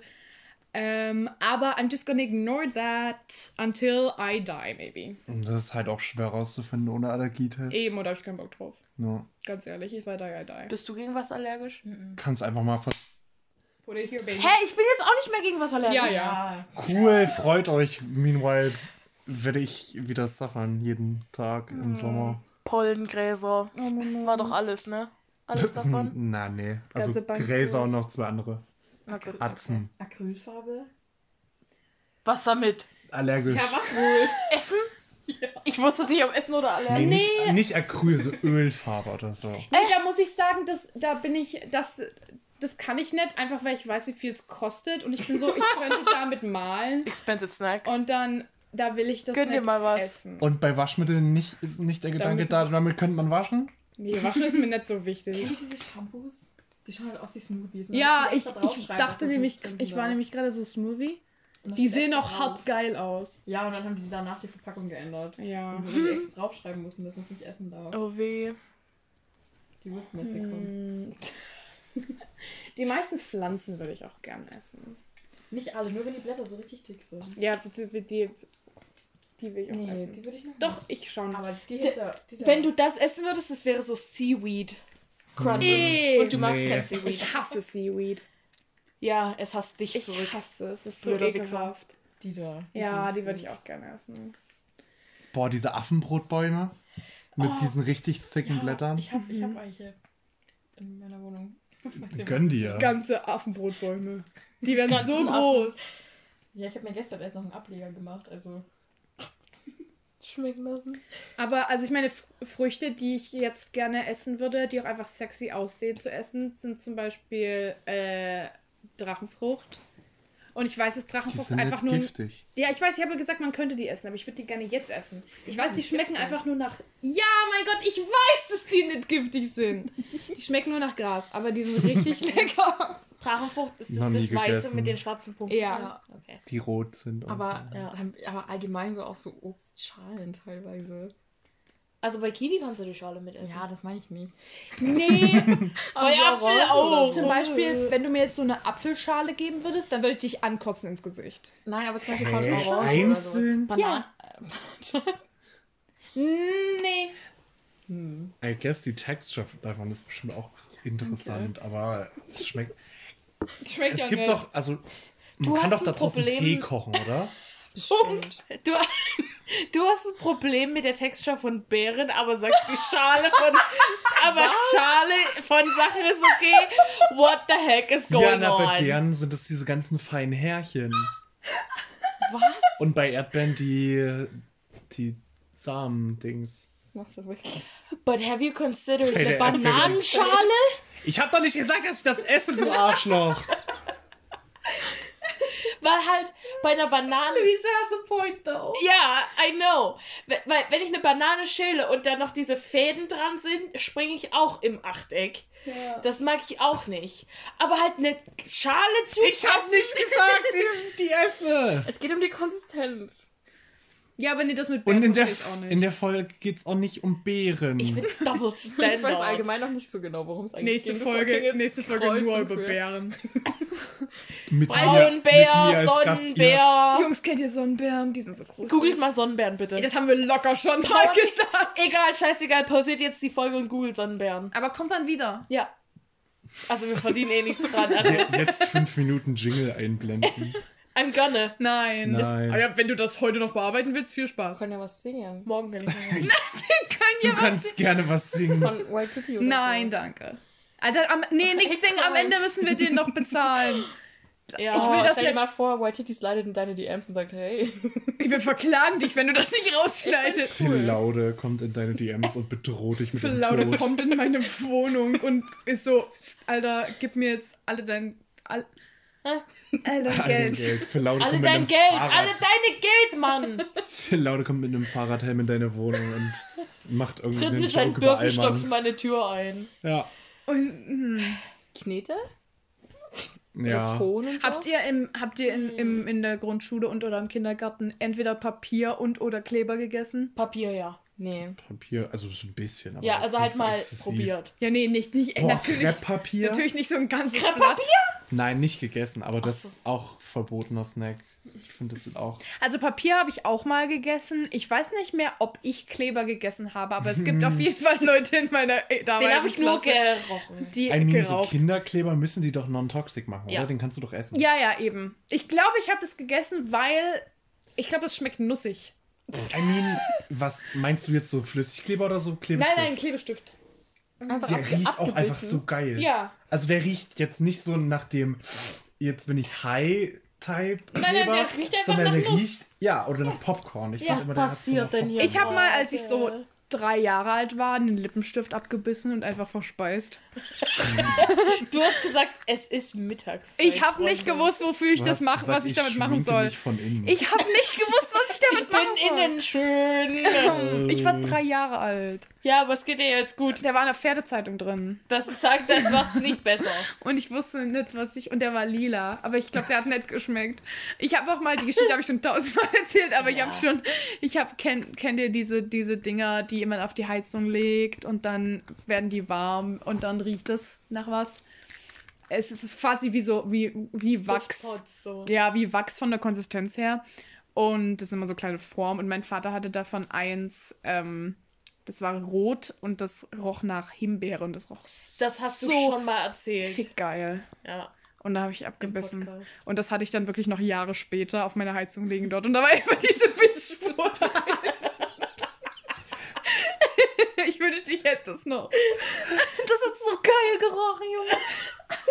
Ähm, aber I'm just gonna ignore that until I die, maybe. Und das ist halt auch schwer rauszufinden ohne Allergietest. Eben, oder habe ich keinen Bock drauf. Ja. Ganz ehrlich, ich sei die, I die. Bist du gegen was allergisch? Kannst einfach mal ver Here, baby. Hä, ich bin jetzt auch nicht mehr gegen was allergisch. Ja, ja. Ja. Cool, freut euch. Meanwhile werde ich wieder suffern jeden Tag im Sommer. Pollengräser. Oh. War doch alles, ne? Alles davon? Na, nee. Also Gräser und noch zwei andere. Okay. Atzen. Acrylfarbe? Was damit? Allergisch. Ja, was wohl? Essen? Ich wusste nicht, ob Essen oder nee, allergisch. nicht, nicht Acryl, so Ölfarbe oder so. Nee, da muss ich sagen, dass, da bin ich, das, das kann ich nicht, einfach weil ich weiß, wie viel es kostet und ich bin so, ich könnte damit malen Expensive Snack. und dann, da will ich das Gönn dir nicht mal was. essen. Und bei Waschmitteln nicht, ist nicht der Gedanke Damit- da, damit könnte man waschen? Nee, waschen ist mir nicht so wichtig. Kennt ihr diese Shampoos? Die schauen halt aus wie Smoothies. und Ja, ich, extra ich dachte das nämlich, nicht trinken ich war darf. nämlich gerade so Smoothie. Und dann Die steht sehen extra auch drauf. hart geil aus. Ja, und dann haben die danach die Verpackung geändert. Ja. Und weil die extra draufschreiben mussten, dass man es nicht essen darf. Oh weh. Die wussten, dass wir kommen. Mm. Die meisten Pflanzen würde ich auch gern essen. Nicht alle, nur wenn die Blätter so richtig dick sind. Ja, die, die, die will ich auch Nee, essen. die würde ich noch Doch, ich schon. Aber die hinter. Die Wenn du das essen würdest, das wäre so Seaweed. Crunch. Nee. Und du magst Nee. kein Seaweed. Ich hasse Seaweed. Ja, es hasst dich Ich zurück. hasse es. Es ist so ekelhaft. Die da. Ja, die würde ich auch gerne essen. Boah, diese Affenbrotbäume mit Oh, diesen richtig thicken Ja, Blättern. Ich habe ich hab Eiche in meiner Wohnung. Gönn dir. Ganze Affenbrotbäume. Die werden Ganzen so Affen. groß. Ja, ich habe mir gestern erst noch einen Ableger gemacht, also. Schmecken lassen. Aber also ich meine, F Früchte, die ich jetzt gerne essen würde, die auch einfach sexy aussehen zu essen, sind zum Beispiel äh, Drachenfrucht. Und ich weiß, dass Die Drachenfrucht sind einfach nicht nur. giftig. Ja, ich weiß, ich habe gesagt, man könnte die essen, aber ich würde die gerne jetzt essen. Ich weiß, die schmecken einfach nur nach. Ja, mein Gott, ich weiß, dass die nicht giftig sind. Die schmecken nur nach Gras, aber die sind richtig lecker. Drachenfrucht ist das, das Weiße mit den schwarzen Punkten. Ja. Ja. Okay. Die rot sind. Und Aber, so. Ja. aber allgemein so auch so Obstschalen teilweise. Also bei Kiwi kannst du die Schale mitessen. Ja, das meine ich nicht. Nee, bei Apfel auch. zum Beispiel, wenn du mir jetzt so eine Apfelschale geben würdest, dann würde ich dich ankotzen ins Gesicht. Nein, aber zum Beispiel von? Orange Einzeln? oder sowas. Banan Nee. I guess die Texture davon ist bestimmt auch interessant, aber es schmeckt. Schmeckt Es ja gibt nicht. doch, also man Du kann doch da draußen Tee kochen, oder? Bestimmt. Du, du hast ein Problem mit der Texture von Beeren, aber sagst die Schale von. aber Schale von Sachen ist okay. What the heck is going ja, na, bei on? Beeren sind es diese ganzen feinen Härchen. Was? Und bei Erdbeeren die, die Samen-Dings. Machst du wirklich? But have you considered Bei eine der Erdbeere- Bananenschale? Ich hab doch nicht gesagt, dass ich das esse, du Arschloch. Weil halt bei einer Banane. Luisa has a point though. Ja, I know. We- Weil, wenn ich eine Banane schäle und da noch diese Fäden dran sind, springe ich auch im Achteck. Ja. Das mag ich auch nicht. Aber halt eine Schale zu Ich hab nicht gesagt, ich die esse. Es geht um die Konsistenz. Ja, aber nee, das mit Und in der, verstehe ich auch nicht. in der Folge geht's auch nicht um Beeren. Ich bin Double Standards. Ich weiß allgemein noch nicht so genau, worum es eigentlich nächste war Folge, nächste Folge kreuz nur und über. Beeren. mit Braunbär, Sonnenbär. Jungs, kennt ihr Sonnenbeeren? Die sind so groß. Googelt mal Sonnenbären bitte. Das haben wir locker schon mal gesagt. Egal, scheißegal, pausiert jetzt die Folge und googelt Sonnenbären. Aber kommt dann wieder. Ja. Also wir verdienen eh nichts dran. Also Je- Jetzt fünf Minuten Jingle einblenden. I'm gonna. Nein. Nein. Aber ja, wenn du das heute noch bearbeiten willst, viel Spaß. Wir können ja was singen. Morgen kann ich mal. Könnt Du ihr was kannst gerne was singen. Von White Titty oder Nein, so. danke. Alter, am, nee, nicht singen, am Ende müssen wir den noch bezahlen. Ja, Ich will Oh, das stell dir mal vor, White Titty slidet in deine DMs und sagt, hey. Wir verklagen dich, wenn du das nicht rausschneidest. Phil Laude kommt in deine DMs und bedroht dich mit Phil dem Laude Tod. kommt in meine Wohnung und ist so, Alter, gib mir jetzt alle dein, all, all dein Geld. Geld. Phil Laude alle kommt mit dein einem Geld, Fahrrad. alle deine Geld, Mann. Phil Laude kommt mit einem Fahrradhelm in deine Wohnung und macht irgendwie Tritt einen mit seinen Birkenstocks meine Tür ein. Ja. Und, hm. Knete? Ja. So? Habt ihr, im, habt ihr in, im, in der Grundschule und oder im Kindergarten entweder Papier und oder Kleber gegessen? Papier, ja. Nee. Papier, also so ein bisschen. Aber Ja, also nicht halt so mal exzessiv. probiert. Ja, nee, nicht, nicht Boah, natürlich, Krepppapier? natürlich nicht so ein ganzes Blatt. Krepppapier? Nein, nicht gegessen, aber das ist auch verbotener Snack. Ich finde, das sind auch. Also Papier habe ich auch mal gegessen. Ich weiß nicht mehr, ob ich Kleber gegessen habe, aber es gibt auf jeden Fall Leute in meiner äh, Den damaligen habe ich nur gerochen. die I mean, so geraucht. Kinderkleber müssen die doch non-toxic machen, Ja. oder? Den kannst du doch essen. Ja, ja, eben. Ich glaube, ich habe das gegessen, weil ich glaube, das schmeckt nussig. I mean, was meinst du jetzt so Flüssigkleber oder so Nein, Klebestift? nein, Klebestift. Einfach Der riecht auch einfach so geil. Ja. Also der riecht jetzt nicht so nach dem, jetzt bin ich High-Type Nein, nein, Kleber, der riecht einfach sondern nach der riecht, ja, oder nach Popcorn. Ich Ja, Was immer, der hat so passiert nach denn hier? Ich habe mal, als ich so? Drei Jahre alt war, einen Lippenstift abgebissen und einfach verspeist. Du hast gesagt, es ist mittags. Ich habe nicht gewusst, wofür ich das mache, was ich damit machen soll. mich von innen. Ich habe nicht gewusst, was ich damit Ich bin machen soll. innen schön. Ich war drei Jahre alt. ja, aber es geht dir jetzt gut. Der war in der Pferdezeitung drin. Das sagt, das macht's nicht besser. Und ich wusste nicht, was ich. Und der war lila. Aber ich glaube, der hat nett geschmeckt. Ich habe auch mal, die Geschichte habe ich schon tausendmal erzählt, aber ich Ja. habe schon. Ich habe, kenn, kennt ihr diese, diese Dinger, die man auf die Heizung legt und dann werden die warm und dann riecht es nach was? Es ist quasi wie so, wie, wie Wachs. So. Ja, wie Wachs von der Konsistenz her. Und das sind immer so kleine Formen. Und mein Vater hatte davon eins, ähm, das war rot und das roch nach Himbeere und das roch Das hast du so schon mal erzählt. fick geil. Ja, Und da habe ich abgebissen. Und das hatte ich dann wirklich noch Jahre später auf meiner Heizung liegen dort. Und da war immer diese Bissspur. ich wünschte, ich hätte es noch. Das hat so geil gerochen, Junge.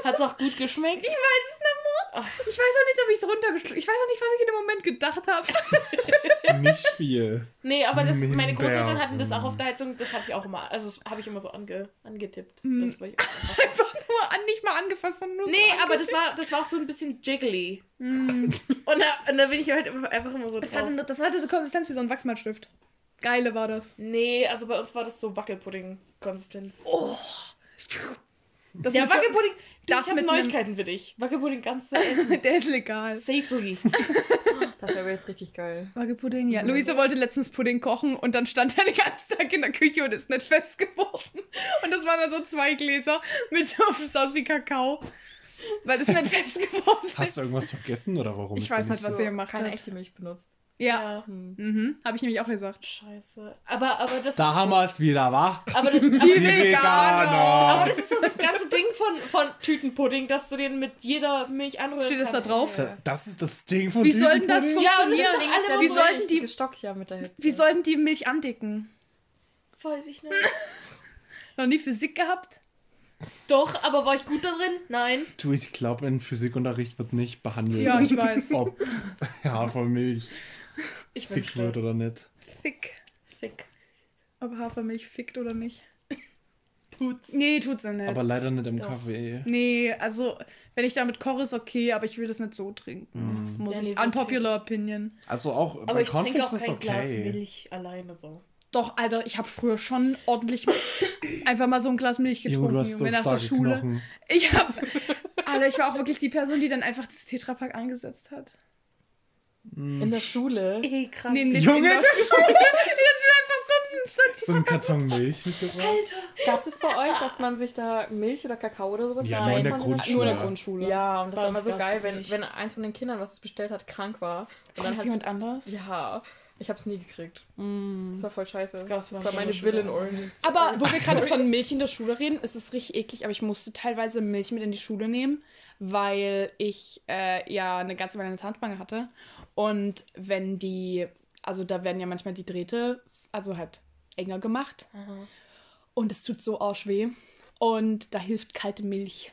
Hat's auch gut geschmeckt? Ich weiß es nicht mehr. Ich weiß auch nicht, ob ich es runtergeschluckt Ich weiß auch nicht, was ich in dem Moment gedacht habe. Nicht viel. Nee, aber das, meine Himbeer. Großeltern hatten das auch auf der Heizung, das habe ich auch immer, also das habe ich immer so ange, angetippt. Mhm. Das war ich einfach. Einfach nur an, nicht mal angefasst, sondern nur Nee, so aber das war, das war auch so ein bisschen jiggly. Und, da, und da bin ich halt immer, einfach immer so Das drauf. hatte, das hatte eine Konsistenz wie so ein Wachsmalstift. Geile war das. Nee, also bei uns war das so Wackelpudding-Konsistenz. das ja, Wackelpudding, du, das ich habe mit Neuigkeiten für dich. Wackelpudding kannst du essen. Der ist legal. Safely. Das wäre aber jetzt richtig geil. Wackelpudding, ja. Luise wollte letztens Pudding kochen und dann stand er den ganzen Tag in der Küche und ist nicht fest geworden. Und das waren dann so zwei Gläser mit so das aus wie Kakao. Weil es nicht fest geworden ist. Hast du irgendwas vergessen oder warum? Ich ist weiß nicht, was so? ihr gemacht Keine habt. echte Milch benutzt. Ja. Ja. Hm. Mhm. Habe ich nämlich auch gesagt. Scheiße. Aber, aber das. Da haben wir es wieder, wa? aber, das, aber, Die Veganer. aber das ist so das ganze Ding von, von Tütenpudding, dass du den mit jeder Milch anrühren Steht das da kannst. drauf? Da- Das ist das Ding von Wie soll denn das Tütenpudding? Ja, und das funktionieren? alle wie so sollten die, gestockt ja mit der Hitze. wie sollten die Milch andicken? Weiß ich nicht. Noch nie Physik gehabt? Doch, aber war ich gut da drin? Nein. Du, ich glaube, in Physikunterricht wird nicht behandelt, Ja, ich weiß. ob Hafermilch Ich fick wird oder nicht. Fick. Fick. Ob Hafermilch fickt oder nicht. Tut's. Nee, tut's ja nicht. Aber leider nicht im Doch. Kaffee. Nee, also, wenn ich damit koche, ist okay, aber ich will das nicht so trinken. Muss Ja, nee, ich. so Unpopular Opinion. Also auch Aber bei ich trinke Cornflakes auch ist kein Glas okay. Milch alleine so. Doch, Alter, ich habe früher schon ordentlich einfach mal so ein Glas Milch Junge, getrunken, du hast so Junge, nach der Schule. Knochen. Ich habe, Alter, ich war auch wirklich die Person, die dann einfach das Tetrapack angesetzt hat. In der Schule. Ey, krank. Nee, nicht Junge, in der Schule. In der Schule einfach so ein, so ein So ein Karton Milch mitgebracht. Gab es bei euch, dass man sich da Milch oder Kakao oder sowas Ja, nur in der? Grundschule. Nur in der Grundschule. Ja, und das Bei war immer so geil, wenn, wenn eins von den Kindern, was es bestellt hat, krank war. Und Dann hat jemand anders. Ja, ich hab's nie gekriegt. Mm. Das war voll scheiße. Das Das, war meine Villain. Origins. Aber wo wir gerade von Milch in der Schule reden, ist es richtig eklig, aber ich musste teilweise Milch mit in die Schule nehmen, weil ich äh, ja eine ganze Weile eine Zahnspange hatte. Und wenn die, also da werden ja manchmal die Drähte, also halt enger gemacht. Aha. Und es tut so arschweh. Und da hilft kalte Milch.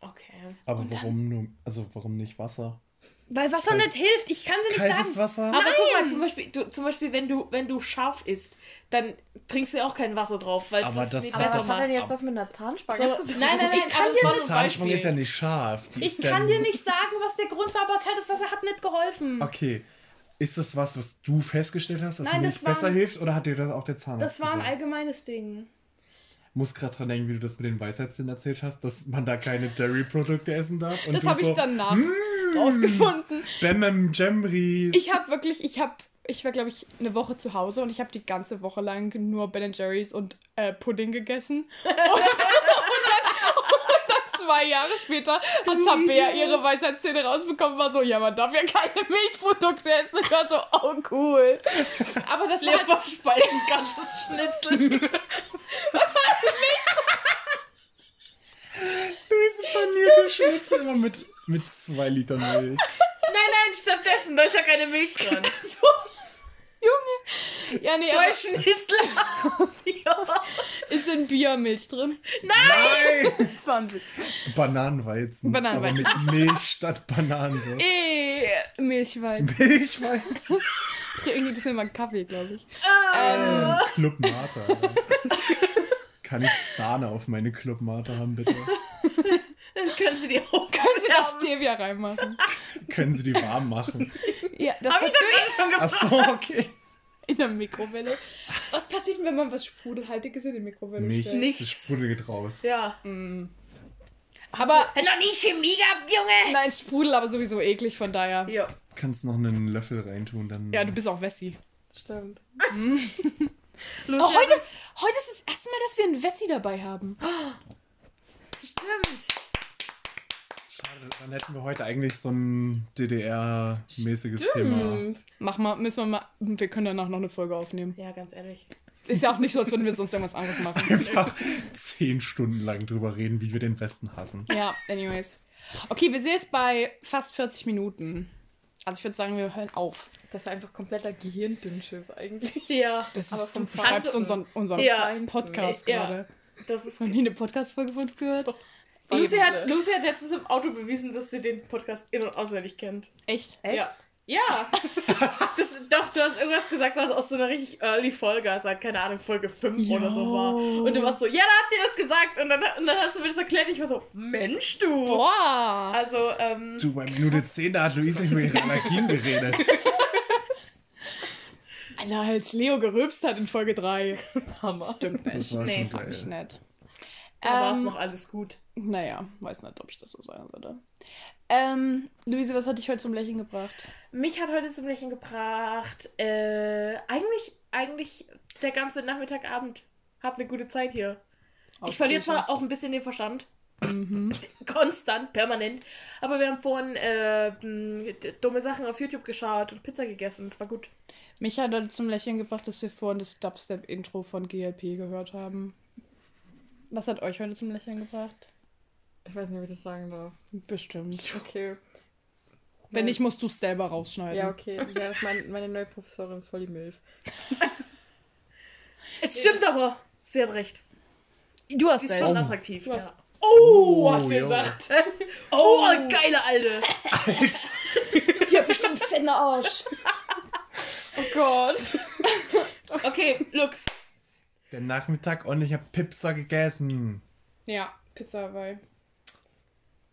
Okay. Aber warum nur, also warum nicht Wasser? Weil Wasser Kalt- nicht hilft. Ich kann sie nicht Kaltes sagen. Wasser? Aber guck mal, zum Beispiel, du, zum Beispiel wenn, du, wenn du scharf isst, dann trinkst du ja auch kein Wasser drauf, weil es Aber das das nicht Aber besser was hat denn jetzt das mit einer Zahnspange So, nein, nein, nein, Ich kann dir nicht- Beispiel. ist ja nicht scharf. Die Ich kann dir nicht sagen, was der Grund war, aber kaltes Wasser hat nicht geholfen. Okay. Ist das was, was du festgestellt hast, dass Nein, das war- besser hilft oder hat dir das auch der Zahnarzt Das war ein gesagt? allgemeines Ding. muss gerade dran denken, wie du das mit den Weisheitszähnen erzählt hast, dass man da keine Dairy-Produkte essen darf. Und Das habe so, ich danach rausgefunden. Bam Jamries. Ich habe wirklich, ich habe, ich war glaube ich eine Woche zu Hause und ich habe die ganze Woche lang nur Ben Jerry's und äh, Pudding gegessen. Und dann, und, dann, und dann zwei Jahre später hat Tabea ihre Weisheitszähne rausbekommen, war so, ja, man darf ja keine Milchprodukte essen. Ich war so, oh cool. Aber das war halt, Leberspalten, ganzes Schnitzel. Luise panierte Schnitzel immer mit, mit zwei Litern Milch. nein, nein, stattdessen, da ist ja keine Milch dran. ja, nee, Zwei Schnitzel. ist in Biermilch drin. Nein! Das war ein Witz. Bananenweizen. Bananenweizen. Aber mit Milch statt Bananen so. Eh, Milchweizen. Milchweizen. Irgendwie, das immer ein Kaffee, glaube ich. Ähm, Club. Alter. Kann ich Sahne auf meine Club Mate haben, bitte? Dann können sie die auch Können Sie das Stevia reinmachen? Können Sie die warm machen? Ja, das Hab hat ich doch eh schon Ach gefragt. so, okay. in der Mikrowelle. Was passiert, denn, wenn man was Sprudelhaltiges in die Mikrowelle Nichts. stellt? Nichts. Das Sprudel geht raus. Ja. Aber, Hat noch nie Chemie gehabt, Junge. nein, Sprudel aber sowieso eklig, von daher. Ja. Kannst noch einen Löffel reintun, dann. Ja, du bist auch Wessi. Stimmt. Lucia Oh, heute, heute ist das erste Mal, dass wir einen Wessi dabei haben. Stimmt. Schade, dann hätten wir heute eigentlich so ein DDR-mäßiges Thema. Mach mal, müssen wir mal, wir können danach noch eine Folge aufnehmen. Ja, ganz ehrlich. Ist ja auch nicht so, als würden wir sonst irgendwas anderes machen. Einfach zehn Stunden lang drüber reden, wie wir den Westen hassen. Ja, anyways. Okay, wir sind jetzt bei fast 40 Minuten. Also ich würde sagen, wir hören auf. Das ist einfach kompletter Gehirndünnschiss eigentlich. Ja. Das ist, vom du beschreibst unseren, unseren Ja. Podcast Ja. gerade. Das ist Noch nie eine Podcast-Folge von uns gehört? Lucy hat, Lucy hat letztens im Auto bewiesen, dass sie den Podcast in- und auswendig kennt. Echt? Ja. Ja. das, doch, du hast irgendwas gesagt, was aus so einer richtig early Folge, also halt, keine Ahnung, Folge 5 oder so war. Und du warst so, ja, da habt ihr das gesagt. Und dann, und dann hast du mir das erklärt. Ich war so, Mensch, du. Boah! Also, ähm, Du, bei Minute 10, da hat Luis nicht über ihre Allergien geredet. Alter, als Leo gerülpst hat in Folge 3. Hammer. Stimmt Das nicht. war Nee, schon Hab ich geil. nicht. Da war es Ähm, noch alles gut. Naja, weiß nicht, ob ich das so sagen würde. Ähm, Luise, was hat dich heute zum Lächeln gebracht? Mich hat heute zum Lächeln gebracht. Äh, eigentlich, eigentlich der ganze Nachmittagabend. Hab eine gute Zeit hier. Ich verliere zwar auch ein bisschen den Verstand. Mhm. Konstant, permanent. Aber wir haben vorhin äh, dumme Sachen auf YouTube geschaut und Pizza gegessen. Das war gut. Mich hat heute zum Lächeln gebracht, dass wir vorhin das Dubstep-Intro von GLP gehört haben. Was hat euch heute zum Lächeln gebracht? Ich weiß nicht, ob ich das sagen darf. Bestimmt. Okay. Wenn nicht, musst du es selber rausschneiden. Ja, okay. Ja, das ist mein, meine neue Professorin ist voll die Milf. Es stimmt aber. Sie hat recht. Du hast Sie ist recht. schon attraktiv. Du hast- ja. Oh, was Oh, ihr jo. sagt. Oh, geile Alte. Die hat bestimmt fenne Arsch. Oh Gott. Okay, Lux. Der Nachmittag und ich habe Pizza gegessen. Ja, Pizza Hawaii.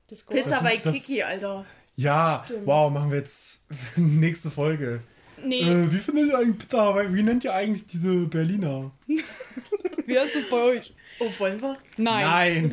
Das ist Pizza Das- bei das- Kiki, Alter. Ja, Stimmt. wow, machen wir jetzt nächste Folge. Nee, Äh, wie findet ihr eigentlich Pizza Hawaii? Wie nennt ihr eigentlich diese Berliner? wie heißt das bei euch? Oh, wollen wir? Nein. Nein.